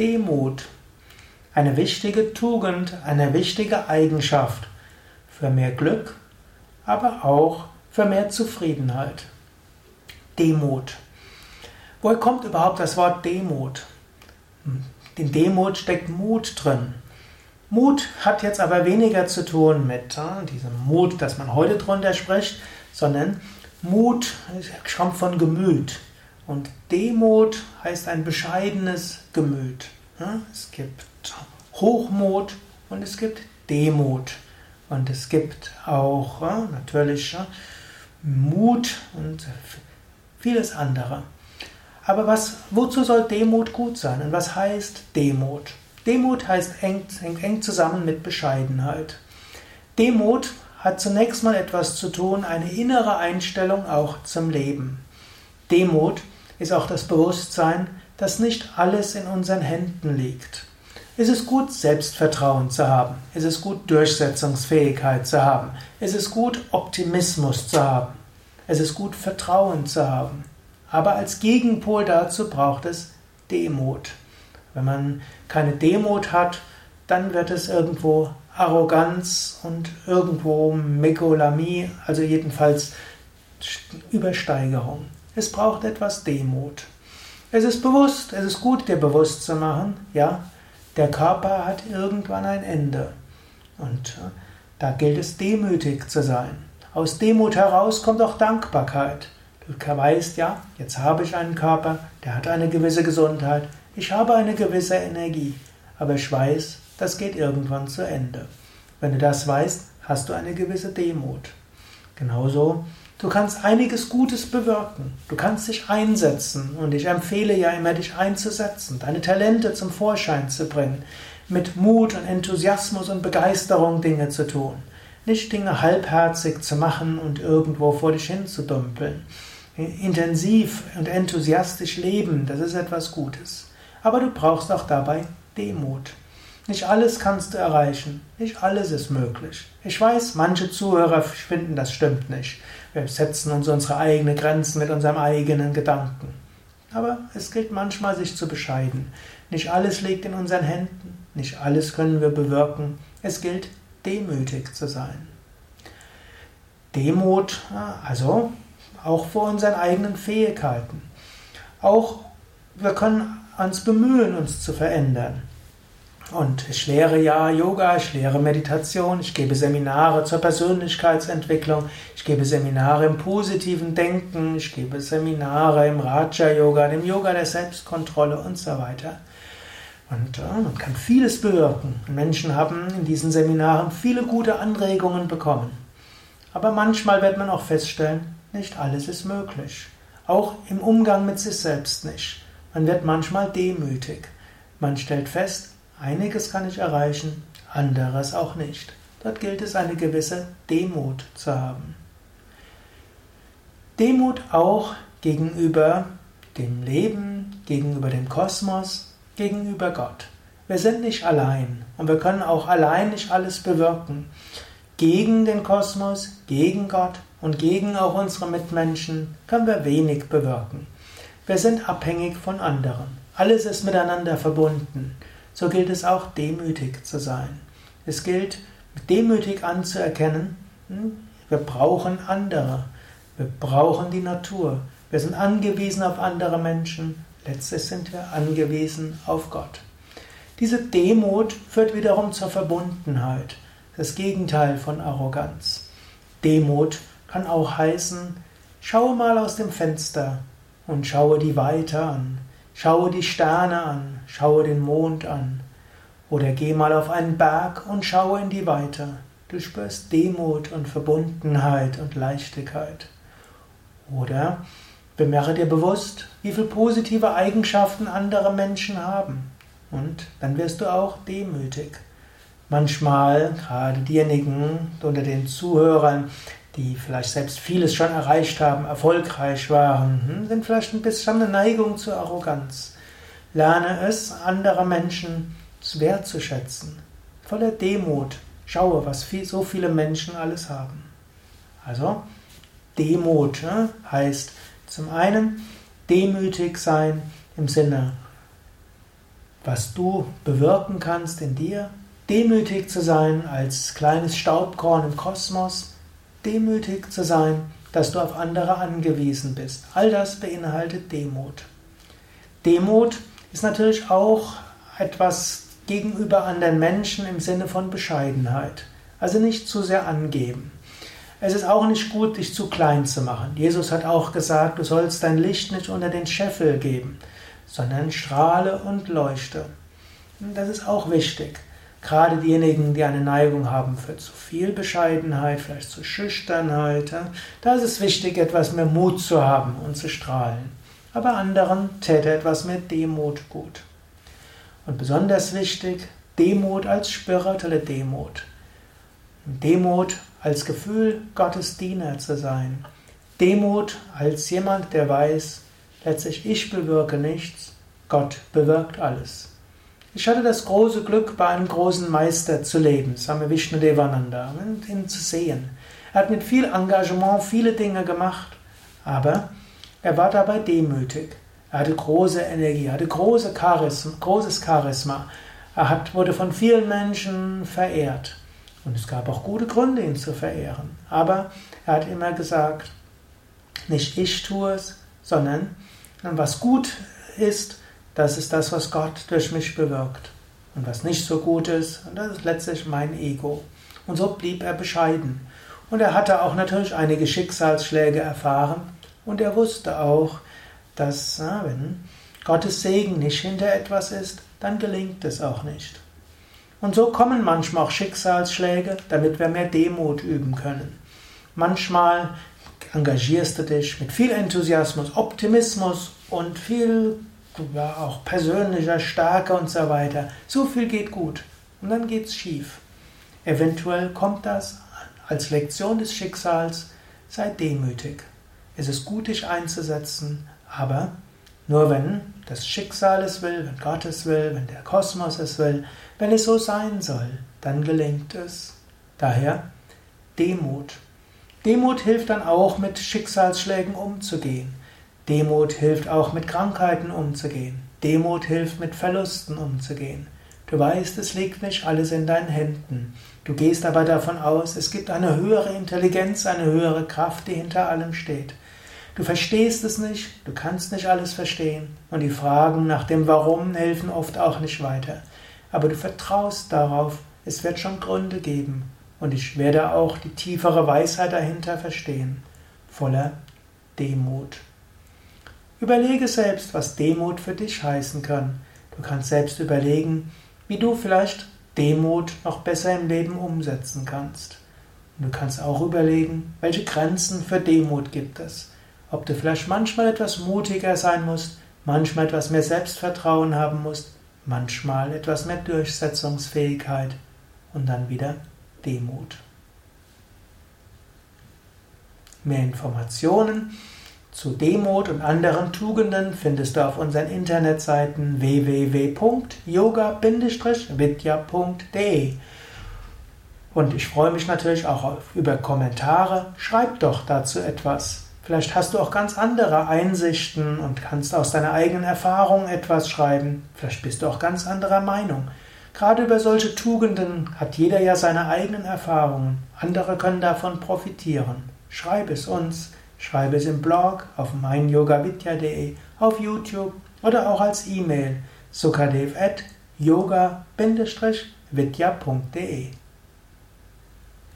Demut. Eine wichtige Tugend, eine wichtige Eigenschaft für mehr Glück, aber auch für mehr Zufriedenheit. Demut. Woher kommt überhaupt das Wort Demut? In Demut steckt Mut drin. Mut hat jetzt aber weniger zu tun mit äh, diesem Mut, dass man heute drunter spricht, sondern Mut kommt von Gemüt. Und Demut heißt ein bescheidenes Gemüt. Es gibt Hochmut und es gibt Demut. Und es gibt auch natürlich Mut und vieles andere. Aber was, wozu soll Demut gut sein? Und was heißt Demut? Demut heißt eng, hängt eng zusammen mit Bescheidenheit. Demut hat zunächst mal etwas zu tun, eine innere Einstellung auch zum Leben. Demut ist auch das Bewusstsein, dass nicht alles in unseren Händen liegt. Es ist gut, Selbstvertrauen zu haben. Es ist gut, Durchsetzungsfähigkeit zu haben. Es ist gut, Optimismus zu haben. Es ist gut, Vertrauen zu haben. Aber als Gegenpol dazu braucht es Demut. Wenn man keine Demut hat, dann wird es irgendwo Arroganz und irgendwo Megolamie, also jedenfalls Übersteigerung. Es braucht etwas Demut. Es ist bewusst, es ist gut, dir bewusst zu machen, ja, der Körper hat irgendwann ein Ende. Und äh, da gilt es demütig zu sein. Aus Demut heraus kommt auch Dankbarkeit. Du weißt ja, jetzt habe ich einen Körper, der hat eine gewisse Gesundheit, ich habe eine gewisse Energie, aber ich weiß, das geht irgendwann zu Ende. Wenn du das weißt, hast du eine gewisse Demut. Genauso, du kannst einiges Gutes bewirken. Du kannst dich einsetzen und ich empfehle ja immer, dich einzusetzen, deine Talente zum Vorschein zu bringen, mit Mut und Enthusiasmus und Begeisterung Dinge zu tun. Nicht Dinge halbherzig zu machen und irgendwo vor dich hin zu dümpeln. Intensiv und enthusiastisch leben, das ist etwas Gutes. Aber du brauchst auch dabei Demut. Nicht alles kannst du erreichen, nicht alles ist möglich. Ich weiß, manche Zuhörer finden, das stimmt nicht. Wir setzen uns unsere eigenen Grenzen mit unserem eigenen Gedanken. Aber es gilt manchmal, sich zu bescheiden. Nicht alles liegt in unseren Händen, nicht alles können wir bewirken. Es gilt, demütig zu sein. Demut, also auch vor unseren eigenen Fähigkeiten. Auch wir können uns bemühen, uns zu verändern. Und ich lehre ja Yoga, ich lehre Meditation, ich gebe Seminare zur Persönlichkeitsentwicklung, ich gebe Seminare im positiven Denken, ich gebe Seminare im Raja Yoga, dem Yoga der Selbstkontrolle und so weiter. Und äh, man kann vieles bewirken. Menschen haben in diesen Seminaren viele gute Anregungen bekommen. Aber manchmal wird man auch feststellen, nicht alles ist möglich. Auch im Umgang mit sich selbst nicht. Man wird manchmal demütig. Man stellt fest, einiges kann ich erreichen, anderes auch nicht. Dort gilt es, eine gewisse Demut zu haben. Demut auch gegenüber dem Leben, gegenüber dem Kosmos, gegenüber Gott. Wir sind nicht allein und wir können auch allein nicht alles bewirken. Gegen den Kosmos, gegen Gott und gegen auch unsere Mitmenschen können wir wenig bewirken. Wir sind abhängig von anderen. Alles ist miteinander verbunden. So gilt es auch, demütig zu sein. Es gilt, demütig anzuerkennen, hm, wir brauchen andere. Wir brauchen die Natur. Wir sind angewiesen auf andere Menschen. Letztlich sind wir angewiesen auf Gott. Diese Demut führt wiederum zur Verbundenheit. Das Gegenteil von Arroganz. Demut kann auch heißen, schaue mal aus dem Fenster und schaue die Weite an, schaue die Sterne an, schaue den Mond an. Oder geh mal auf einen Berg und schaue in die Weite. Du spürst Demut und Verbundenheit und Leichtigkeit. Oder bemerke dir bewusst, wie viele positive Eigenschaften andere Menschen haben. Und dann wirst du auch demütig. Manchmal, gerade diejenigen unter den Zuhörern, die vielleicht selbst vieles schon erreicht haben, erfolgreich waren, hm, sind vielleicht ein bisschen eine Neigung zur Arroganz. Lerne es, andere Menschen wertzuschätzen. Voller Demut. Schaue, was viel, so viele Menschen alles haben. Also, Demut ne, heißt zum einen demütig sein im Sinne was du bewirken kannst in dir, demütig zu sein als kleines Staubkorn im Kosmos, demütig zu sein, dass du auf andere angewiesen bist. All das beinhaltet Demut. Demut ist natürlich auch etwas gegenüber anderen Menschen im Sinne von Bescheidenheit. Also nicht zu sehr angeben. Es ist auch nicht gut, dich zu klein zu machen. Jesus hat auch gesagt, du sollst dein Licht nicht unter den Scheffel geben, sondern strahle und leuchte. Das ist auch wichtig. Gerade diejenigen, die eine Neigung haben für zu viel Bescheidenheit, vielleicht zu Schüchternheit, da ist es wichtig, etwas mehr Mut zu haben und zu strahlen. Aber anderen täte etwas mehr Demut gut. Und besonders wichtig, Demut als spirituelle Demut. Demut als Gefühl, Gottes Diener zu sein. Demut als jemand, der weiß, letztlich ich bewirke nichts, Gott bewirkt alles. Ich hatte das große Glück, bei einem großen Meister zu leben, Same Vishnudevananda, und ihn zu sehen. Er hat mit viel Engagement viele Dinge gemacht, aber er war dabei demütig. Er hatte große Energie, er hatte große Charisma, großes Charisma. Er hat, wurde von vielen Menschen verehrt. Und es gab auch gute Gründe, ihn zu verehren. Aber er hat immer gesagt, nicht ich tue es, sondern was gut ist, das ist das, was Gott durch mich bewirkt. Und was nicht so gut ist, das ist letztlich mein Ego. Und so blieb er bescheiden. Und er hatte auch natürlich einige Schicksalsschläge erfahren. Und er wusste auch, dass wenn Gottes Segen nicht hinter etwas ist, dann gelingt es auch nicht. Und so kommen manchmal auch Schicksalsschläge, damit wir mehr Demut üben können. Manchmal engagierst du dich mit viel Enthusiasmus, Optimismus und viel ja, auch persönlicher Stärke und so weiter. So viel geht gut. Und dann geht's schief. Eventuell kommt das als Lektion des Schicksals. Sei demütig. Es ist gut, dich einzusetzen, aber nur wenn das Schicksal es will, wenn Gott es will, wenn der Kosmos es will, wenn es so sein soll, dann gelingt es. Daher Demut. Demut hilft dann auch, mit Schicksalsschlägen umzugehen. Demut hilft auch mit Krankheiten umzugehen. Demut hilft mit Verlusten umzugehen. Du weißt, es liegt nicht alles in deinen Händen. Du gehst aber davon aus, es gibt eine höhere Intelligenz, eine höhere Kraft, die hinter allem steht. Du verstehst es nicht, du kannst nicht alles verstehen und die Fragen nach dem Warum helfen oft auch nicht weiter. Aber du vertraust darauf, es wird schon Gründe geben und ich werde auch die tiefere Weisheit dahinter verstehen, voller Demut. Überlege selbst, was Demut für dich heißen kann. Du kannst selbst überlegen, wie du vielleicht Demut noch besser im Leben umsetzen kannst. Und du kannst auch überlegen, welche Grenzen für Demut gibt es. Ob du vielleicht manchmal etwas mutiger sein musst, manchmal etwas mehr Selbstvertrauen haben musst, manchmal etwas mehr Durchsetzungsfähigkeit und dann wieder Demut. Mehr Informationen zu Demut und anderen Tugenden findest du auf unseren Internetseiten www.yoga-vidya.de. Und ich freue mich natürlich auch über Kommentare. Schreib doch dazu etwas. Vielleicht hast du auch ganz andere Einsichten und kannst aus deiner eigenen Erfahrung etwas schreiben. Vielleicht bist du auch ganz anderer Meinung. Gerade über solche Tugenden hat jeder ja seine eigenen Erfahrungen. Andere können davon profitieren. Schreib es uns. Schreibe es im Blog, auf meinyogavidya.de, auf YouTube oder auch als E-Mail sukadev at yoga-vidya.de